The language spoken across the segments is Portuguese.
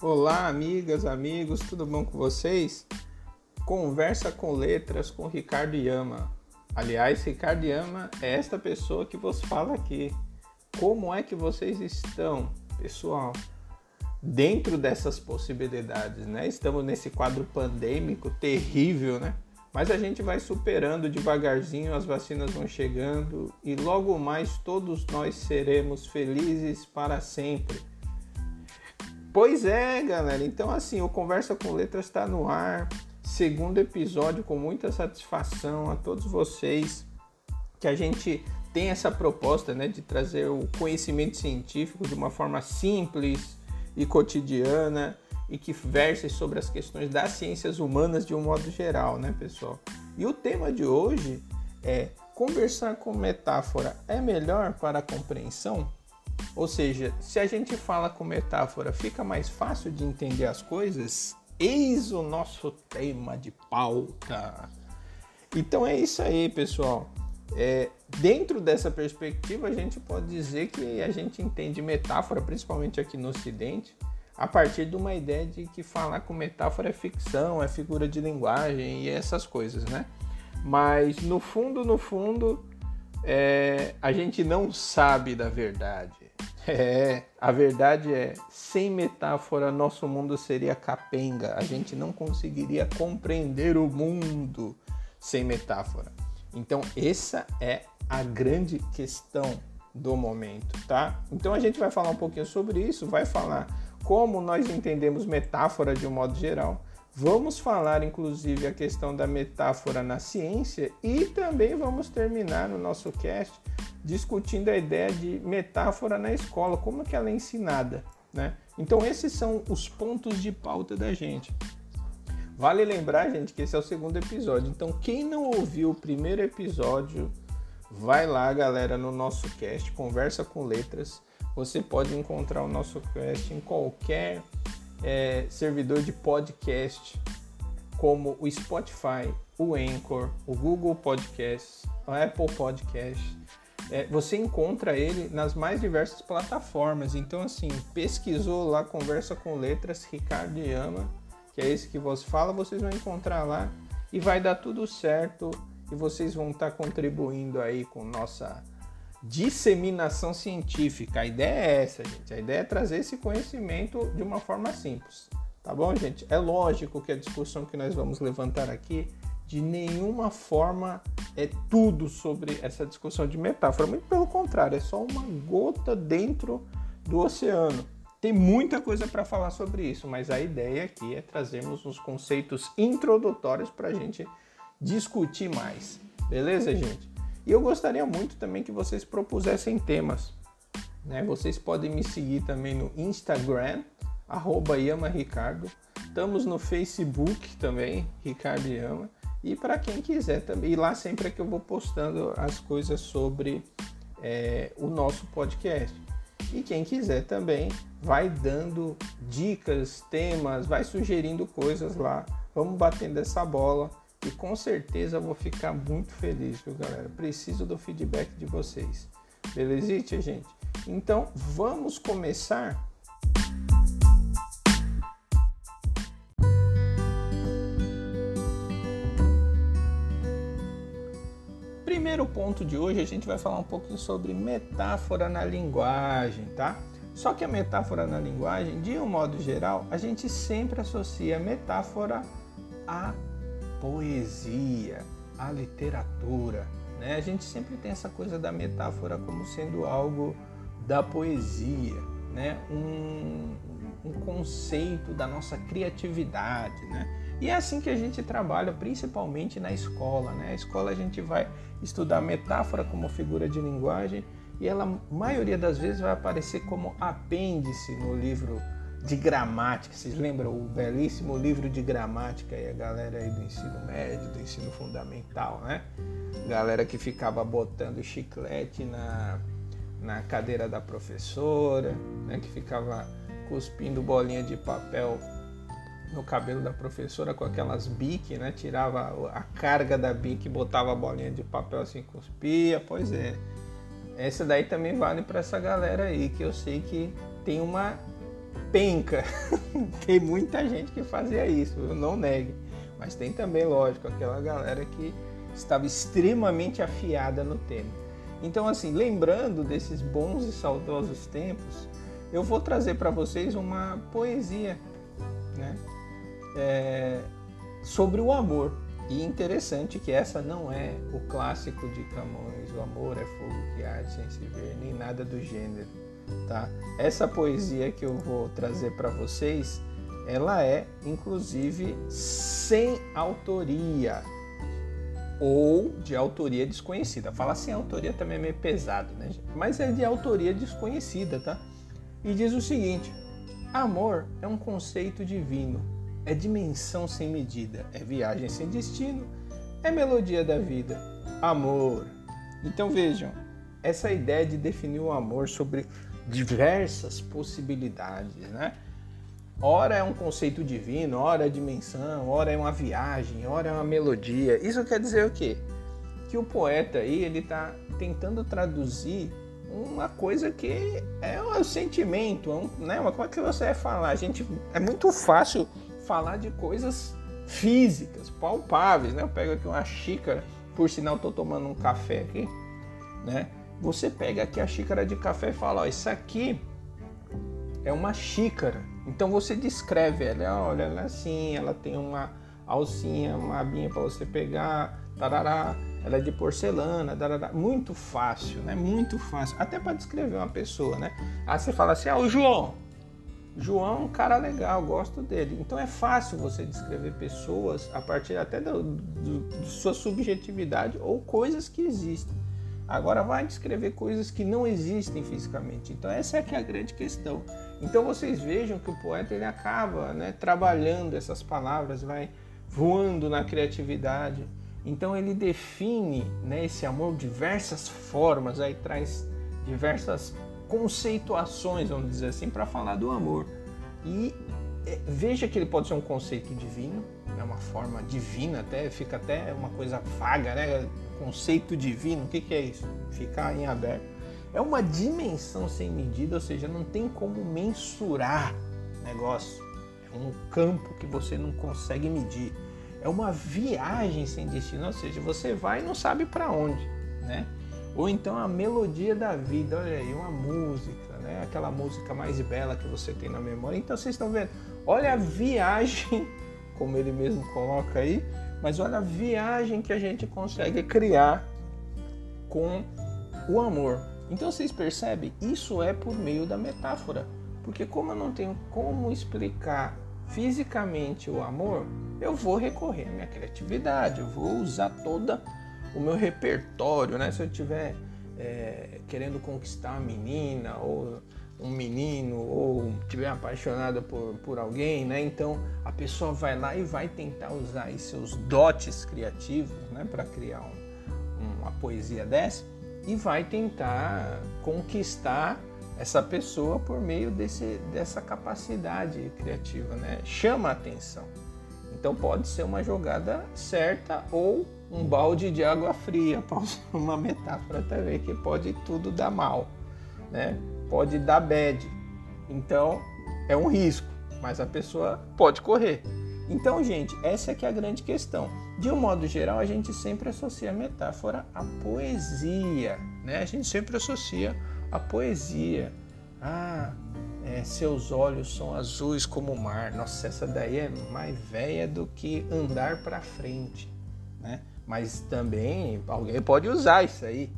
Olá, amigas, amigos, tudo bom com vocês? Conversa com letras com Ricardo Yama. Aliás, Ricardo Yama é esta pessoa que vos fala aqui. Como é que vocês estão, pessoal? Dentro dessas possibilidades, né? Estamos nesse quadro pandêmico terrível, né? Mas a gente vai superando devagarzinho, as vacinas vão chegando e logo mais todos nós seremos felizes para sempre Pois é, galera. Então, assim, o Conversa com Letras está no ar. Segundo episódio, com muita satisfação a todos vocês que a gente tem essa proposta né, de trazer o conhecimento científico de uma forma simples e cotidiana e que verse sobre as questões das ciências humanas de um modo geral, né, pessoal? E o tema de hoje é conversar com metáfora é melhor para a compreensão? Ou seja, se a gente fala com metáfora, fica mais fácil de entender as coisas? Eis o nosso tema de pauta. Então é isso aí, pessoal. É, dentro dessa perspectiva, a gente pode dizer que a gente entende metáfora, principalmente aqui no Ocidente, a partir de uma ideia de que falar com metáfora é ficção, é figura de linguagem e essas coisas, né? Mas no fundo, no fundo, é, a gente não sabe da verdade. É, a verdade é, sem metáfora, nosso mundo seria capenga. A gente não conseguiria compreender o mundo sem metáfora. Então, essa é a grande questão do momento, tá? Então, a gente vai falar um pouquinho sobre isso, vai falar como nós entendemos metáfora de um modo geral. Vamos falar, inclusive, a questão da metáfora na ciência e também vamos terminar no nosso cast discutindo a ideia de metáfora na escola, como que ela é ensinada, né? Então esses são os pontos de pauta da gente. Vale lembrar, gente, que esse é o segundo episódio. Então quem não ouviu o primeiro episódio, vai lá, galera, no nosso cast, conversa com letras. Você pode encontrar o nosso cast em qualquer é, servidor de podcast, como o Spotify, o Anchor, o Google Podcasts, o Apple Podcasts é, você encontra ele nas mais diversas plataformas. Então, assim, pesquisou lá, conversa com letras, Ricardo Yama, que é esse que você fala, vocês vão encontrar lá e vai dar tudo certo e vocês vão estar contribuindo aí com nossa disseminação científica. A ideia é essa, gente. A ideia é trazer esse conhecimento de uma forma simples. Tá bom, gente? É lógico que a discussão que nós vamos levantar aqui de nenhuma forma é tudo sobre essa discussão de metáfora, muito pelo contrário, é só uma gota dentro do oceano. Tem muita coisa para falar sobre isso, mas a ideia aqui é trazermos uns conceitos introdutórios para a gente discutir mais. Beleza, gente? E eu gostaria muito também que vocês propusessem temas. Né? Vocês podem me seguir também no Instagram, YamaRicardo. Estamos no Facebook também, Ricardo Yama. E para quem quiser também, e lá sempre é que eu vou postando as coisas sobre é, o nosso podcast. E quem quiser também vai dando dicas, temas, vai sugerindo coisas lá. Vamos batendo essa bola e com certeza vou ficar muito feliz, viu, galera? Preciso do feedback de vocês. Beleza, gente? Então vamos começar primeiro ponto de hoje a gente vai falar um pouquinho sobre metáfora na linguagem, tá? Só que a metáfora na linguagem, de um modo geral, a gente sempre associa a metáfora à poesia, à literatura, né? A gente sempre tem essa coisa da metáfora como sendo algo da poesia, né? Um, um conceito da nossa criatividade, né? E é assim que a gente trabalha, principalmente na escola. Né? A escola a gente vai estudar metáfora como figura de linguagem e ela, a maioria das vezes, vai aparecer como apêndice no livro de gramática. Vocês lembram o belíssimo livro de gramática e a galera aí do ensino médio, do ensino fundamental, né? Galera que ficava botando chiclete na, na cadeira da professora, né? Que ficava cuspindo bolinha de papel no cabelo da professora com aquelas bique, né? Tirava a carga da bique, botava a bolinha de papel assim, cuspia. Pois é. Essa daí também vale para essa galera aí, que eu sei que tem uma penca. tem muita gente que fazia isso, eu não negue. Mas tem também, lógico, aquela galera que estava extremamente afiada no tema. Então, assim, lembrando desses bons e saudosos tempos, eu vou trazer para vocês uma poesia, né? É, sobre o amor. E interessante que essa não é o clássico de Camões, o amor é fogo que arde sem se ver, nem nada do gênero, tá? Essa poesia que eu vou trazer para vocês, ela é inclusive sem autoria ou de autoria desconhecida. Falar sem autoria também é meio pesado, né? Mas é de autoria desconhecida, tá? E diz o seguinte: amor é um conceito divino é dimensão sem medida, é viagem sem destino, é melodia da vida, amor. Então vejam, essa ideia de definir o amor sobre diversas possibilidades, né? Ora é um conceito divino, ora é dimensão, ora é uma viagem, ora é uma melodia. Isso quer dizer o quê? Que o poeta aí ele está tentando traduzir uma coisa que é um sentimento, um, né? Uma coisa que você vai falar. A gente é muito fácil falar de coisas físicas, palpáveis, né? Eu pego aqui uma xícara, por sinal estou tomando um café aqui, né? Você pega aqui a xícara de café e fala, ó, isso aqui é uma xícara. Então você descreve ela, olha, ela é assim, ela tem uma alcinha, uma abinha para você pegar, tarará, ela é de porcelana, tarará. muito fácil, né? Muito fácil, até para descrever uma pessoa, né? Aí você fala assim, ah, o João, João é um cara legal, gosto dele. Então é fácil você descrever pessoas a partir até da sua subjetividade ou coisas que existem. Agora vai descrever coisas que não existem fisicamente. Então essa é que é a grande questão. Então vocês vejam que o poeta ele acaba né, trabalhando essas palavras, vai voando na criatividade. Então ele define né, esse amor diversas formas, aí traz diversas conceituações, vamos dizer assim, para falar do amor. E é, veja que ele pode ser um conceito divino, é uma forma divina, até fica até uma coisa vaga, né? Conceito divino, o que, que é isso? Ficar em aberto. É uma dimensão sem medida, ou seja, não tem como mensurar negócio. É um campo que você não consegue medir. É uma viagem sem destino, ou seja, você vai e não sabe para onde, né? Ou então a melodia da vida, olha aí, uma música, né? Aquela música mais bela que você tem na memória. Então vocês estão vendo, olha a viagem, como ele mesmo coloca aí, mas olha a viagem que a gente consegue criar com o amor. Então vocês percebem, isso é por meio da metáfora. Porque como eu não tenho como explicar fisicamente o amor, eu vou recorrer à minha criatividade, eu vou usar toda o meu repertório, né? Se eu tiver é, querendo conquistar uma menina ou um menino ou tiver apaixonada por, por alguém, né? Então a pessoa vai lá e vai tentar usar seus dotes criativos, né? Para criar um, uma poesia dessa e vai tentar conquistar essa pessoa por meio desse, dessa capacidade criativa, né? Chama a atenção. Então pode ser uma jogada certa ou um balde de água fria, uma metáfora também, que pode tudo dar mal, né? Pode dar bad. Então, é um risco, mas a pessoa pode correr. Então, gente, essa é que é a grande questão. De um modo geral, a gente sempre associa a metáfora à poesia, né? A gente sempre associa a poesia. Ah, é, seus olhos são azuis como o mar. Nossa, essa daí é mais velha do que andar para frente, né? mas também alguém pode usar isso aí.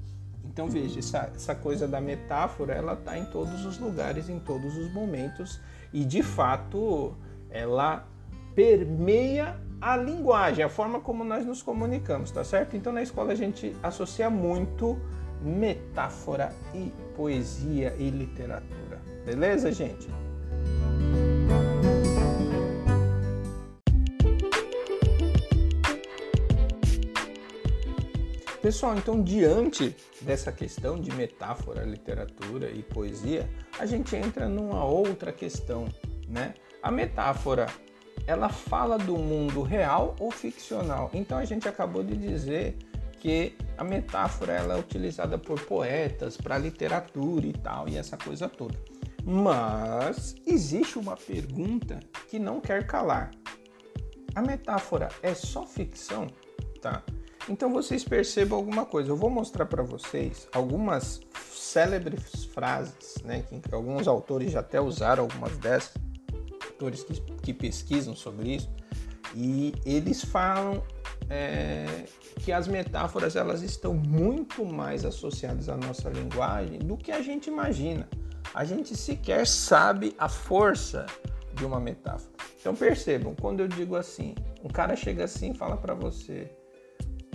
Então veja, essa, essa coisa da metáfora, ela está em todos os lugares, em todos os momentos e de fato ela permeia a linguagem, a forma como nós nos comunicamos, tá certo? Então na escola a gente associa muito metáfora e poesia e literatura. Beleza, gente? Pessoal, então diante dessa questão de metáfora, literatura e poesia, a gente entra numa outra questão, né? A metáfora, ela fala do mundo real ou ficcional? Então a gente acabou de dizer que a metáfora ela é utilizada por poetas para literatura e tal e essa coisa toda. Mas existe uma pergunta que não quer calar. A metáfora é só ficção? Tá. Então vocês percebam alguma coisa. Eu vou mostrar para vocês algumas célebres frases, né, que alguns autores já até usaram algumas dessas, autores que, que pesquisam sobre isso, e eles falam é, que as metáforas elas estão muito mais associadas à nossa linguagem do que a gente imagina. A gente sequer sabe a força de uma metáfora. Então percebam, quando eu digo assim, um cara chega assim e fala para você,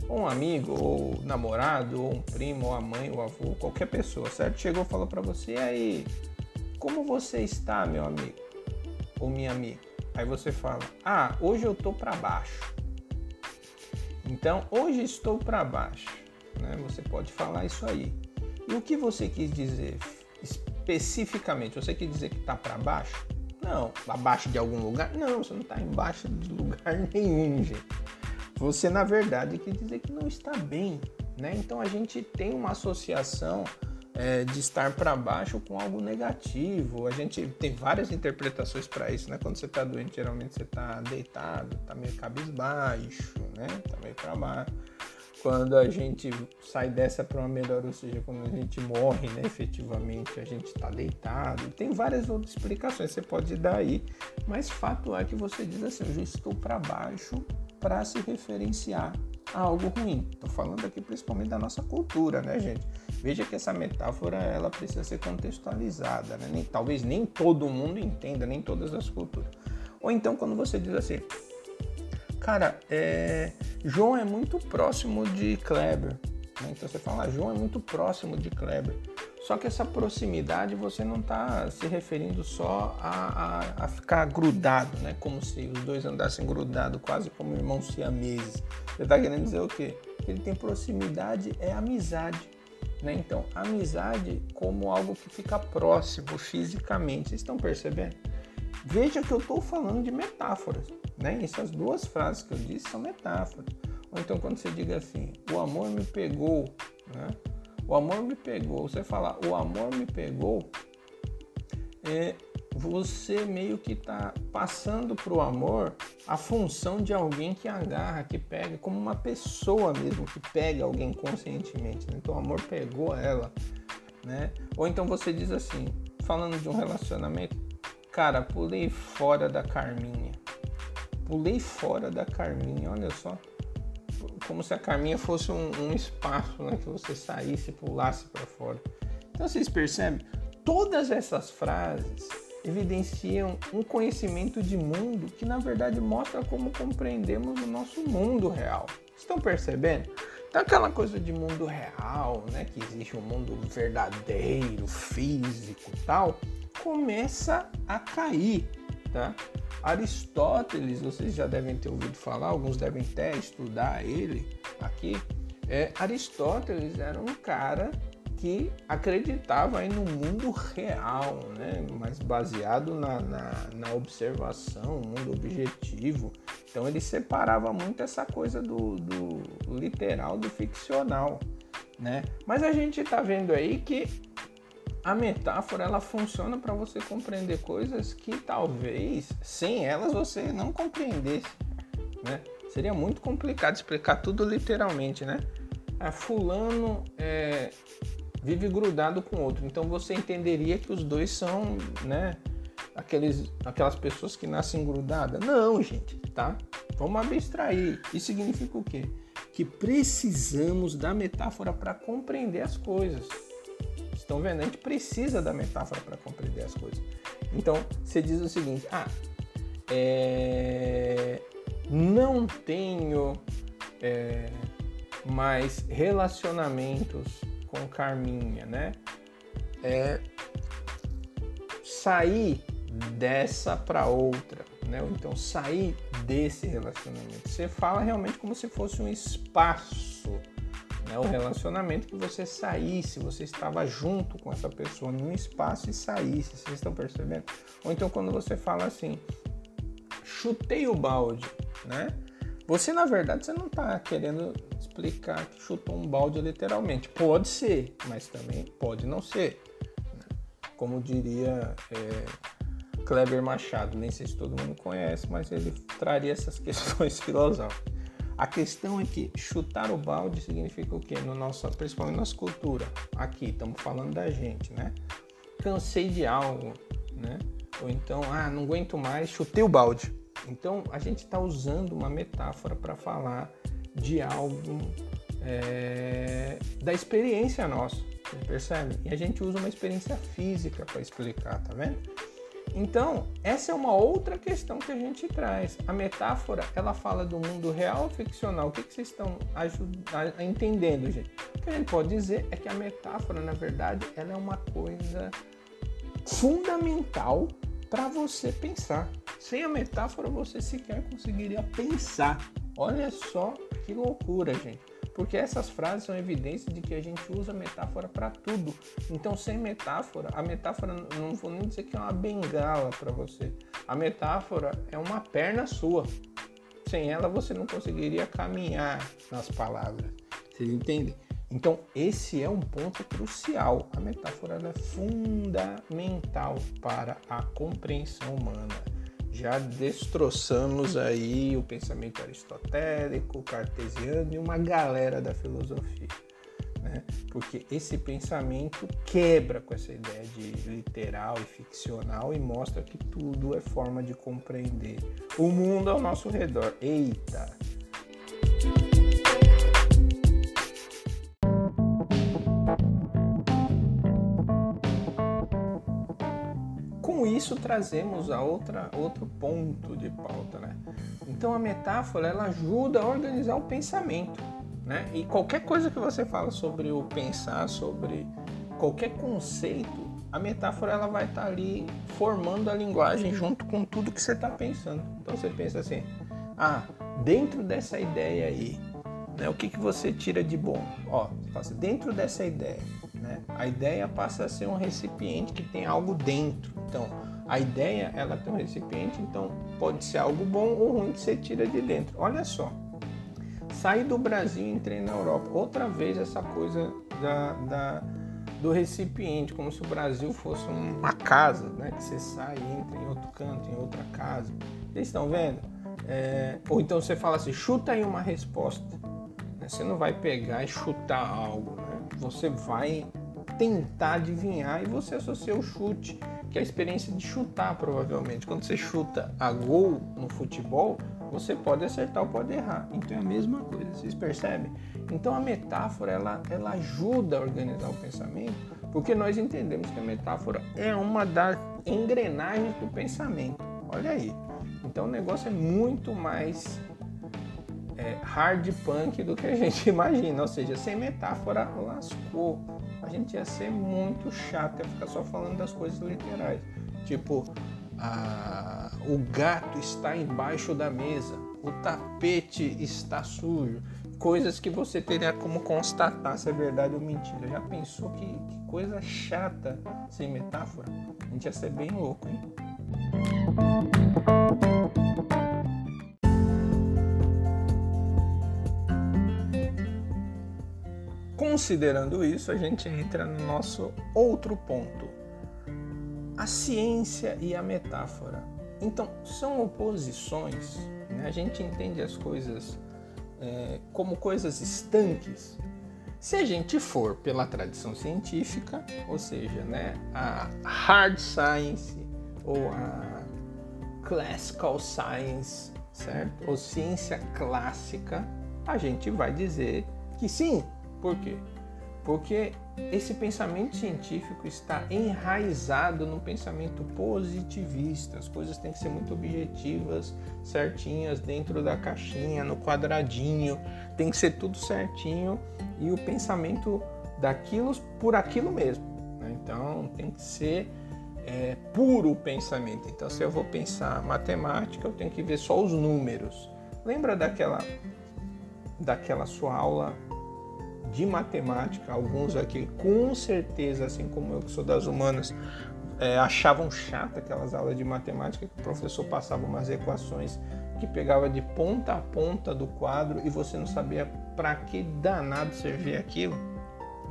ou um amigo, ou namorado, ou um primo, ou a mãe, ou avô, qualquer pessoa, certo? Chegou e falou para você, e aí, como você está, meu amigo? Ou minha amiga? Aí você fala, ah, hoje eu tô para baixo. Então, hoje estou para baixo. Né? Você pode falar isso aí. E o que você quis dizer especificamente? Você quis dizer que está para baixo? Não. Abaixo de algum lugar? Não, você não está embaixo de lugar nenhum, gente. Você, na verdade, quis dizer que não está bem. Né? Então, a gente tem uma associação é, de estar para baixo com algo negativo. A gente tem várias interpretações para isso, né? Quando você está doente, geralmente você está deitado, está meio cabisbaixo, né? Está meio para baixo. Quando a gente sai dessa para uma melhor, ou seja, quando a gente morre, né? Efetivamente, a gente está deitado. Tem várias outras explicações, você pode dar aí, mas fato é que você diz assim: eu já estou para baixo para se referenciar a algo ruim. Estou falando aqui principalmente da nossa cultura, né, gente? Veja que essa metáfora ela precisa ser contextualizada, né? Nem, talvez nem todo mundo entenda, nem todas as culturas. Ou então quando você diz assim, cara, é, João é muito próximo de Kleber. Né? Então você fala, ah, João é muito próximo de Kleber. Só que essa proximidade você não está se referindo só a, a, a, ficar grudado, né? Como se os dois andassem grudados, quase como irmãos siameses. Você está querendo dizer o quê? Ele tem proximidade, é amizade. Né? Então, amizade como algo que fica próximo fisicamente. Vocês estão percebendo? Veja que eu estou falando de metáforas. Né? Essas duas frases que eu disse são metáforas. Ou então, quando você diga assim, o amor me pegou, né? O amor me pegou. Você fala, o amor me pegou, é, você meio que está passando para o amor a função de alguém que agarra, que pega, como uma pessoa mesmo que pega alguém conscientemente. Né? Então o amor pegou ela, né? Ou então você diz assim, falando de um relacionamento, cara, pulei fora da Carminha. Pulei fora da Carminha, olha só. Como se a Carminha fosse um, um espaço, né? Que você saísse, pulasse para fora. Então vocês percebem? Todas essas frases evidenciam um conhecimento de mundo que na verdade mostra como compreendemos o nosso mundo real. Estão percebendo? Então aquela coisa de mundo real, né, que existe um mundo verdadeiro, físico, tal, começa a cair, tá? Aristóteles, vocês já devem ter ouvido falar, alguns devem até estudar ele aqui. É, Aristóteles era um cara que acreditava aí no mundo real, né? mas baseado na, na, na observação, mundo objetivo. Então ele separava muito essa coisa do, do literal do ficcional. Né? Mas a gente está vendo aí que a metáfora ela funciona para você compreender coisas que talvez sem elas você não compreendesse. Né? Seria muito complicado explicar tudo literalmente, né? Ah, fulano é, vive grudado com outro. Então você entenderia que os dois são, né, aqueles, aquelas pessoas que nascem grudadas. Não, gente, tá? Vamos abstrair. Isso significa o quê? Que precisamos da metáfora para compreender as coisas. Estão vendo? A gente precisa da metáfora para compreender as coisas. Então, você diz o seguinte: ah, é... não tenho é... mais relacionamentos com Carminha, né? É sair dessa para outra, né? Ou então sair desse relacionamento. Você fala realmente como se fosse um espaço, né? O relacionamento que você saísse, você estava junto com essa pessoa num espaço e saísse. Vocês estão percebendo? Ou então quando você fala assim, chutei o balde, né? Você na verdade você não está querendo explicar que chutou um balde literalmente. Pode ser, mas também pode não ser. Né? como diria é, Kleber Machado. Nem sei se todo mundo conhece, mas ele traria essas questões filosóficas. A questão é que chutar o balde significa o quê? No nosso, principalmente na nossa cultura. Aqui, estamos falando da gente, né? Cansei de algo, né? Ou então, ah, não aguento mais, chutei o balde. Então, a gente está usando uma metáfora para falar de algo é, da experiência nossa, percebe? E a gente usa uma experiência física para explicar, tá vendo? Então, essa é uma outra questão que a gente traz. A metáfora, ela fala do mundo real ou ficcional? O que, que vocês estão entendendo, gente? O que a gente pode dizer é que a metáfora, na verdade, ela é uma coisa fundamental para você pensar. Sem a metáfora, você sequer conseguiria pensar. Olha só que loucura, gente porque essas frases são evidências de que a gente usa metáfora para tudo. Então, sem metáfora, a metáfora não vou nem dizer que é uma bengala para você. A metáfora é uma perna sua. Sem ela, você não conseguiria caminhar nas palavras. Vocês entendem? Então, esse é um ponto crucial. A metáfora é fundamental para a compreensão humana já destroçamos aí o pensamento aristotélico, cartesiano e uma galera da filosofia. Né? Porque esse pensamento quebra com essa ideia de literal e ficcional e mostra que tudo é forma de compreender o mundo ao nosso redor. Eita! Isso trazemos a outra outro ponto de pauta, né? Então a metáfora ela ajuda a organizar o pensamento, né? E qualquer coisa que você fala sobre o pensar, sobre qualquer conceito, a metáfora ela vai estar tá ali formando a linguagem junto com tudo que você está pensando. Então você pensa assim, ah, dentro dessa ideia aí, né? O que que você tira de bom? Ó, assim, dentro dessa ideia, né? A ideia passa a ser um recipiente que tem algo dentro. Então, a ideia ela tem um recipiente, então pode ser algo bom ou ruim que você tira de dentro. Olha só, saí do Brasil e entrei na Europa. Outra vez essa coisa da, da, do recipiente, como se o Brasil fosse uma casa, né? Que você sai, entra em outro canto, em outra casa. Vocês estão vendo? É, ou então você fala assim, chuta aí uma resposta. Você não vai pegar e chutar algo, né? Você vai tentar adivinhar e você associa o chute que é a experiência de chutar, provavelmente. Quando você chuta a gol no futebol, você pode acertar ou pode errar. Então é a mesma coisa, vocês percebem? Então a metáfora ela, ela ajuda a organizar o pensamento, porque nós entendemos que a metáfora é uma das engrenagens do pensamento. Olha aí. Então o negócio é muito mais é, hard punk do que a gente imagina, ou seja, sem metáfora lascou a gente ia ser muito chato, ia ficar só falando das coisas literais. Tipo, a, o gato está embaixo da mesa, o tapete está sujo. Coisas que você teria como constatar se é verdade ou mentira. Já pensou que, que coisa chata sem metáfora? A gente ia ser bem louco, hein? Considerando isso, a gente entra no nosso outro ponto: a ciência e a metáfora. Então, são oposições, né? a gente entende as coisas é, como coisas estanques. Se a gente for pela tradição científica, ou seja, né, a hard science ou a classical science, certo? Ou ciência clássica, a gente vai dizer que sim, por quê? Porque esse pensamento científico está enraizado no pensamento positivista. As coisas têm que ser muito objetivas, certinhas, dentro da caixinha, no quadradinho, tem que ser tudo certinho e o pensamento daquilo por aquilo mesmo. Né? Então tem que ser é, puro o pensamento. Então, se eu vou pensar matemática, eu tenho que ver só os números. Lembra daquela, daquela sua aula de matemática, alguns aqui com certeza, assim como eu que sou das humanas, é, achavam chata aquelas aulas de matemática que o professor passava umas equações que pegava de ponta a ponta do quadro e você não sabia para que danado servia aquilo.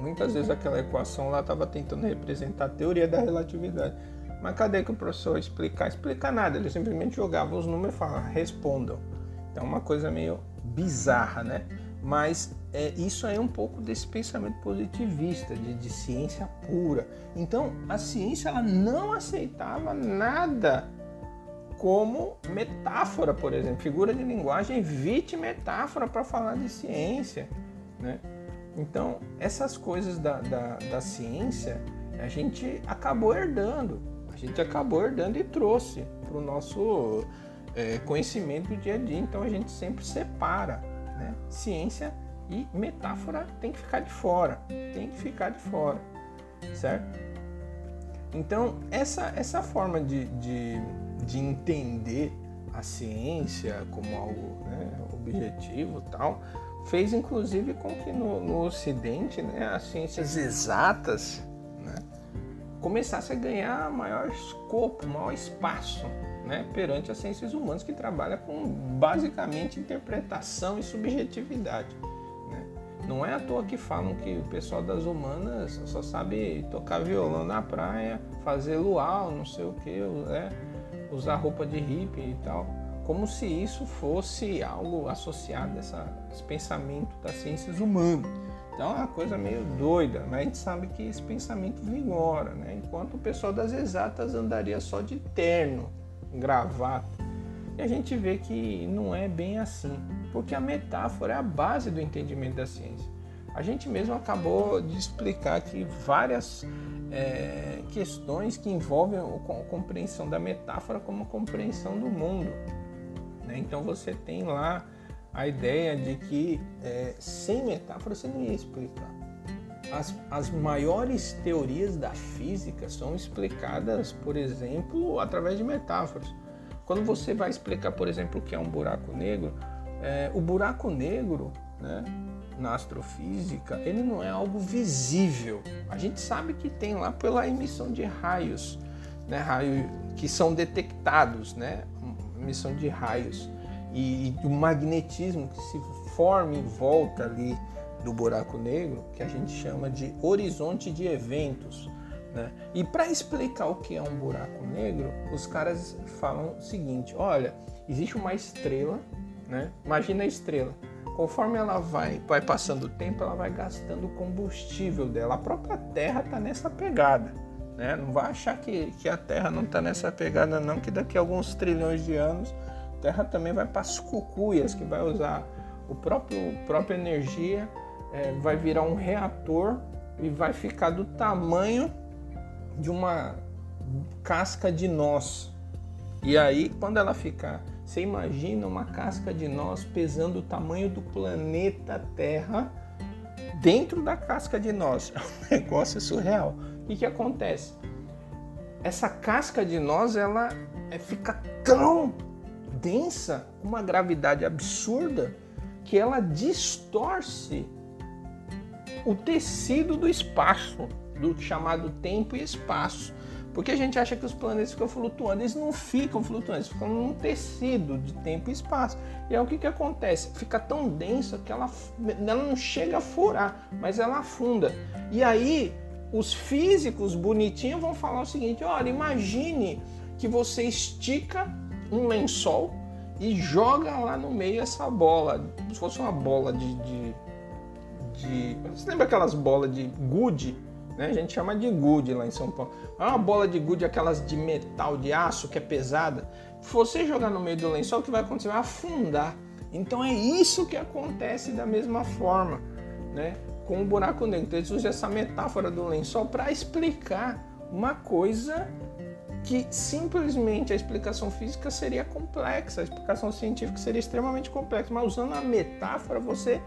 Muitas vezes aquela equação lá estava tentando representar a teoria da relatividade. Mas cadê que o professor explicar? Explica nada, ele simplesmente jogava os números e falava, respondam. Então é uma coisa meio bizarra, né? Mas é, isso é um pouco desse pensamento positivista, de, de ciência pura. Então a ciência ela não aceitava nada como metáfora, por exemplo, figura de linguagem evite metáfora para falar de ciência, né? Então essas coisas da, da, da ciência a gente acabou herdando, a gente acabou herdando e trouxe para o nosso é, conhecimento do dia a dia. Então a gente sempre separa né? ciência e metáfora tem que ficar de fora, tem que ficar de fora, certo? Então essa, essa forma de, de, de entender a ciência como algo né, objetivo tal fez inclusive com que no, no Ocidente né, as ciências exatas né, começassem a ganhar maior escopo, maior espaço né, perante as ciências humanas que trabalha com basicamente interpretação e subjetividade. Não é à toa que falam que o pessoal das humanas só sabe tocar violão na praia, fazer luau, não sei o que, né? usar roupa de hippie e tal, como se isso fosse algo associado a essa, esse pensamento das ciências humanas. Então é uma coisa meio doida, mas a gente sabe que esse pensamento vigora, né? enquanto o pessoal das exatas andaria só de terno, gravata. E a gente vê que não é bem assim, porque a metáfora é a base do entendimento da ciência. A gente mesmo acabou de explicar aqui várias é, questões que envolvem a compreensão da metáfora como compreensão do mundo. Né? Então você tem lá a ideia de que é, sem metáfora você não ia explicar. As, as maiores teorias da física são explicadas, por exemplo, através de metáforas. Quando você vai explicar, por exemplo, o que é um buraco negro, é, o buraco negro, né, na astrofísica, ele não é algo visível. A gente sabe que tem lá pela emissão de raios, né, raios que são detectados, né, emissão de raios e, e o magnetismo que se forma em volta ali do buraco negro, que a gente chama de horizonte de eventos. Né? E para explicar o que é um buraco negro, os caras falam o seguinte: olha, existe uma estrela, né? imagina a estrela. Conforme ela vai, vai passando o tempo, ela vai gastando combustível dela. A própria Terra está nessa pegada. Né? Não vai achar que, que a Terra não está nessa pegada, não, que daqui a alguns trilhões de anos a Terra também vai para as cucuias, que vai usar o próprio própria energia é, vai virar um reator e vai ficar do tamanho de uma casca de noz. E aí, quando ela ficar, você imagina uma casca de noz pesando o tamanho do planeta Terra dentro da casca de noz. É um negócio surreal. O que, que acontece? Essa casca de noz ela é, fica tão densa, com uma gravidade absurda, que ela distorce o tecido do espaço, do chamado tempo e espaço. Porque a gente acha que os planetas ficam flutuando, eles não ficam flutuando, eles ficam num tecido de tempo e espaço. E aí o que, que acontece? Fica tão densa que ela, ela não chega a furar, mas ela afunda. E aí os físicos bonitinhos vão falar o seguinte: olha, imagine que você estica um lençol e joga lá no meio essa bola, como se fosse uma bola de, de de. Você lembra aquelas bolas de gude? Né? A gente chama de gude lá em São Paulo. É uma bola de gude, aquelas de metal, de aço, que é pesada. Se você jogar no meio do lençol, o que vai acontecer? Vai afundar. Então é isso que acontece da mesma forma, né? Com o buraco negro. Então eles usam essa metáfora do lençol para explicar uma coisa que simplesmente a explicação física seria complexa, a explicação científica seria extremamente complexa, mas usando a metáfora você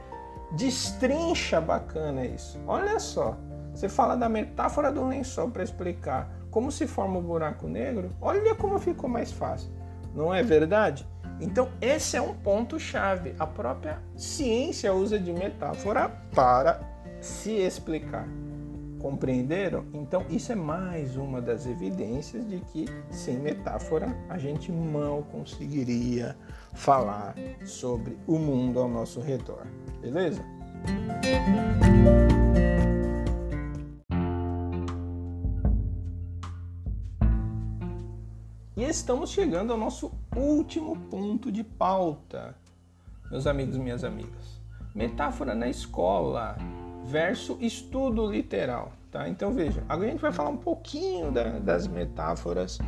destrincha bacana isso. Olha só, você fala da metáfora do lençol para explicar como se forma o buraco negro, olha como ficou mais fácil. Não é verdade? Então, esse é um ponto chave. A própria ciência usa de metáfora para se explicar. Compreenderam? Então, isso é mais uma das evidências de que sem metáfora a gente mal conseguiria falar sobre o mundo ao nosso redor. Beleza? Estamos chegando ao nosso último ponto de pauta, meus amigos e minhas amigas. Metáfora na escola versus estudo literal. Tá? Então veja, agora a gente vai falar um pouquinho da, das metáforas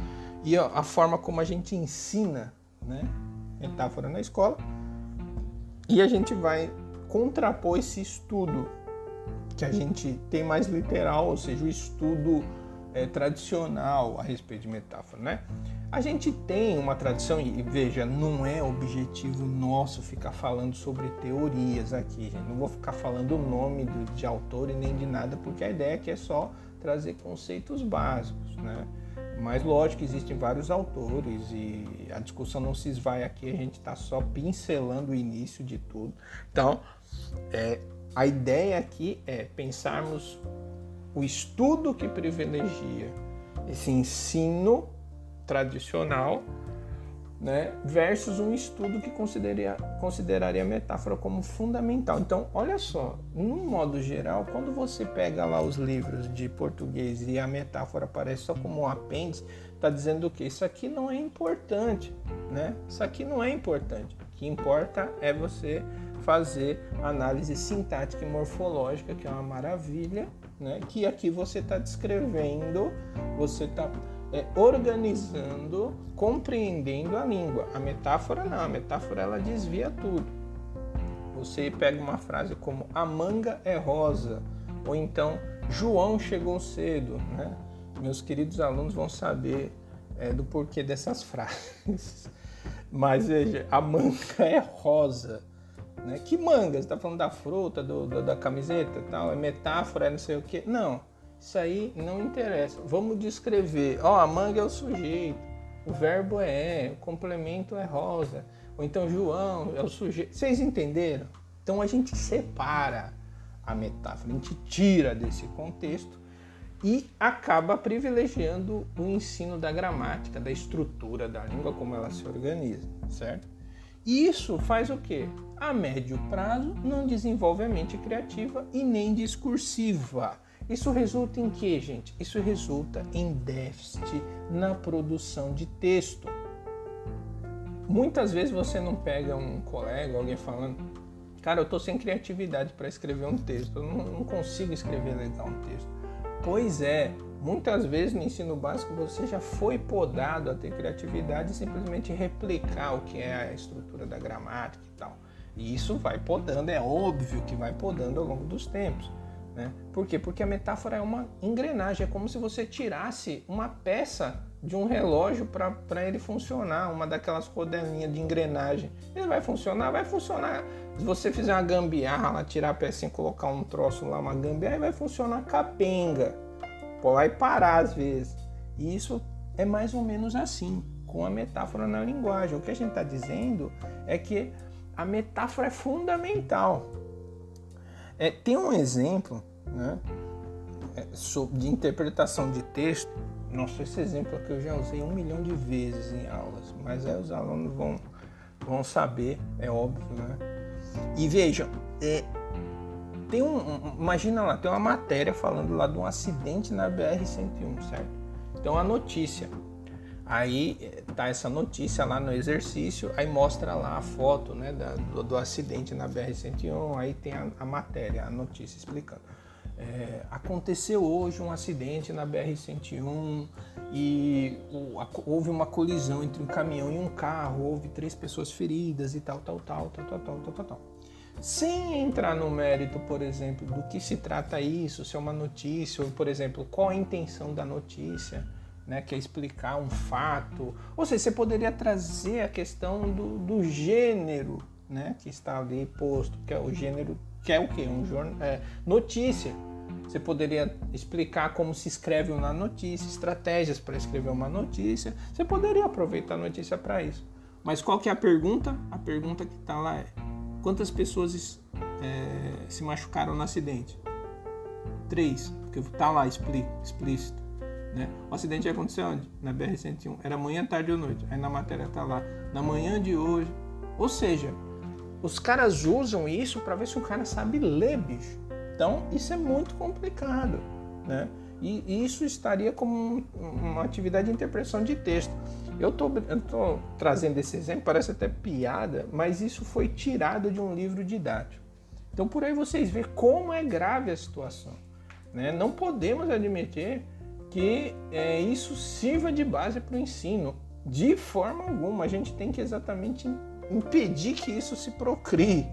e ó, a forma como a gente ensina né? metáfora na escola. E a gente vai contrapor esse estudo que a gente tem mais literal, ou seja, o estudo é, tradicional a respeito de metáfora, né? A gente tem uma tradição, e veja, não é objetivo nosso ficar falando sobre teorias aqui, gente. Não vou ficar falando o nome de, de autor e nem de nada, porque a ideia aqui é só trazer conceitos básicos, né? Mas lógico que existem vários autores e a discussão não se esvai aqui, a gente está só pincelando o início de tudo. Então, é, a ideia aqui é pensarmos o estudo que privilegia esse ensino tradicional né, versus um estudo que consideraria, consideraria a metáfora como fundamental. Então, olha só, no modo geral, quando você pega lá os livros de português e a metáfora aparece só como um apêndice, está dizendo que isso aqui não é importante, né? Isso aqui não é importante. O que importa é você fazer análise sintática e morfológica, que é uma maravilha, né? Que aqui você está descrevendo, você está é, organizando, compreendendo a língua. A metáfora não, a metáfora ela desvia tudo. Você pega uma frase como a manga é rosa, ou então João chegou cedo, né? Meus queridos alunos vão saber é, do porquê dessas frases. Mas veja, a manga é rosa. Né? Que manga? Você está falando da fruta, do, do, da camiseta tal? É metáfora, é não sei o quê? Não. Isso aí não interessa. Vamos descrever. Ó, oh, a manga é o sujeito, o verbo é, o complemento é rosa, ou então João é o sujeito. Vocês entenderam? Então a gente separa a metáfora, a gente tira desse contexto e acaba privilegiando o ensino da gramática, da estrutura da língua, como ela se organiza, certo? Isso faz o quê? A médio prazo não desenvolve a mente criativa e nem discursiva isso resulta em quê, gente? Isso resulta em déficit na produção de texto. Muitas vezes você não pega um colega, alguém falando, cara, eu tô sem criatividade para escrever um texto, eu não, não consigo escrever legal um texto. Pois é, muitas vezes no ensino básico você já foi podado a ter criatividade e simplesmente replicar o que é a estrutura da gramática e tal. E isso vai podando, é óbvio que vai podando ao longo dos tempos. Né? Por quê? Porque a metáfora é uma engrenagem, é como se você tirasse uma peça de um relógio para ele funcionar, uma daquelas rodelinhas de engrenagem. Ele vai funcionar? Vai funcionar. Se você fizer uma gambiarra tirar a peça e colocar um troço lá, uma gambiarra, vai funcionar capenga. Vai parar às vezes. E isso é mais ou menos assim, com a metáfora na linguagem. O que a gente está dizendo é que a metáfora é fundamental. É, tem um exemplo né, é, de interpretação de texto. Nossa, esse exemplo aqui eu já usei um milhão de vezes em aulas, mas aí os alunos vão, vão saber, é óbvio, né? E vejam, é, tem um, imagina lá, tem uma matéria falando lá de um acidente na BR-101, certo? Então a notícia. Aí é, tá essa notícia lá no exercício, aí mostra lá a foto né, da, do, do, acidente na BR-101, aí tem a, a, matéria, a notícia explicando. É, aconteceu hoje um acidente na BR-101 e o, a, houve uma colisão entre um caminhão e um carro, houve três pessoas feridas e tal, tal, tal, tal, tal, tal, tal, tal. tal. Sem entrar no mérito, por exemplo, do que se trata isso, se é uma notícia, ou, por exemplo, qual a intenção da notícia, né, que é explicar um fato. Ou seja, você poderia trazer a questão do, do gênero né, que está ali posto, que é o gênero, que é o quê? Um jornal, é, notícia. Você poderia explicar como se escreve uma notícia, estratégias para escrever uma notícia. Você poderia aproveitar a notícia para isso. Mas qual que é a pergunta? A pergunta que está lá é: quantas pessoas é, se machucaram no acidente? Três, porque está lá explícito. Né? O acidente aconteceu onde? Na BR-101. Era manhã, tarde ou noite. Aí na matéria está lá, na manhã de hoje. Ou seja, os caras usam isso para ver se o cara sabe ler, bicho. Então, isso é muito complicado, né? E isso estaria como uma atividade de interpretação de texto. Eu estou trazendo esse exemplo, parece até piada, mas isso foi tirado de um livro didático. Então por aí vocês veem como é grave a situação. Né? Não podemos admitir que é, isso sirva de base para o ensino. De forma alguma, a gente tem que exatamente impedir que isso se procrie.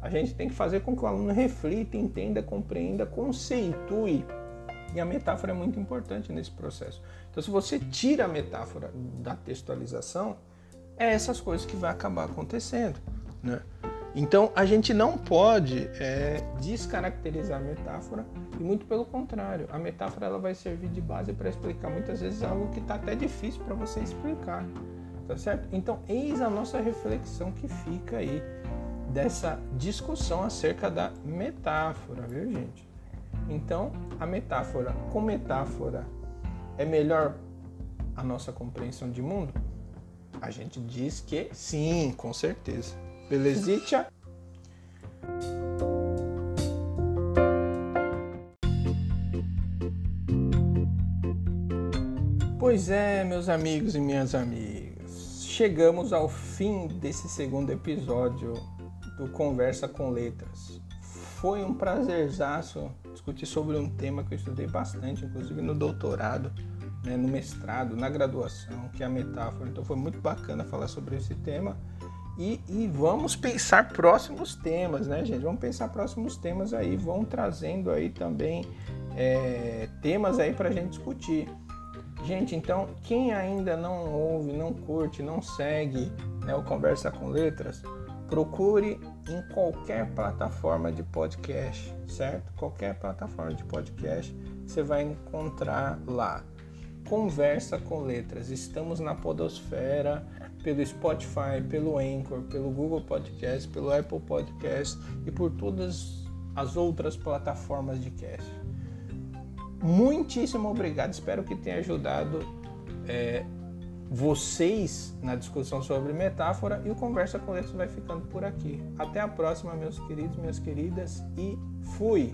A gente tem que fazer com que o aluno reflita, entenda, compreenda, conceitue. E a metáfora é muito importante nesse processo. Então, se você tira a metáfora da textualização, é essas coisas que vai acabar acontecendo. Né? Então, a gente não pode é, descaracterizar a metáfora e muito pelo contrário, a metáfora ela vai servir de base para explicar muitas vezes algo que está até difícil para você explicar, tá certo? Então, eis a nossa reflexão que fica aí dessa discussão acerca da metáfora, viu, gente? Então, a metáfora, com metáfora, é melhor a nossa compreensão de mundo? A gente diz que sim, com certeza. Belezitia? Pois é, meus amigos e minhas amigas, chegamos ao fim desse segundo episódio do Conversa com Letras. Foi um prazerzaço discutir sobre um tema que eu estudei bastante, inclusive no doutorado, né, no mestrado, na graduação, que é a metáfora. Então foi muito bacana falar sobre esse tema. E, e, vamos pensar próximos temas, né, gente? Vamos pensar próximos temas aí, vão trazendo aí também é, temas aí para a gente discutir. Gente, então, quem ainda não ouve, não curte, não segue né, o Conversa com Letras, procure em qualquer plataforma de podcast, certo? Qualquer plataforma de podcast você vai encontrar lá. Conversa com Letras. Estamos na Podosfera, pelo Spotify, pelo Anchor, pelo Google Podcast, pelo Apple Podcast e por todas as outras plataformas de cast. Muitíssimo obrigado, espero que tenha ajudado é, vocês na discussão sobre metáfora e o Conversa com Letras vai ficando por aqui. Até a próxima, meus queridos, minhas queridas, e fui!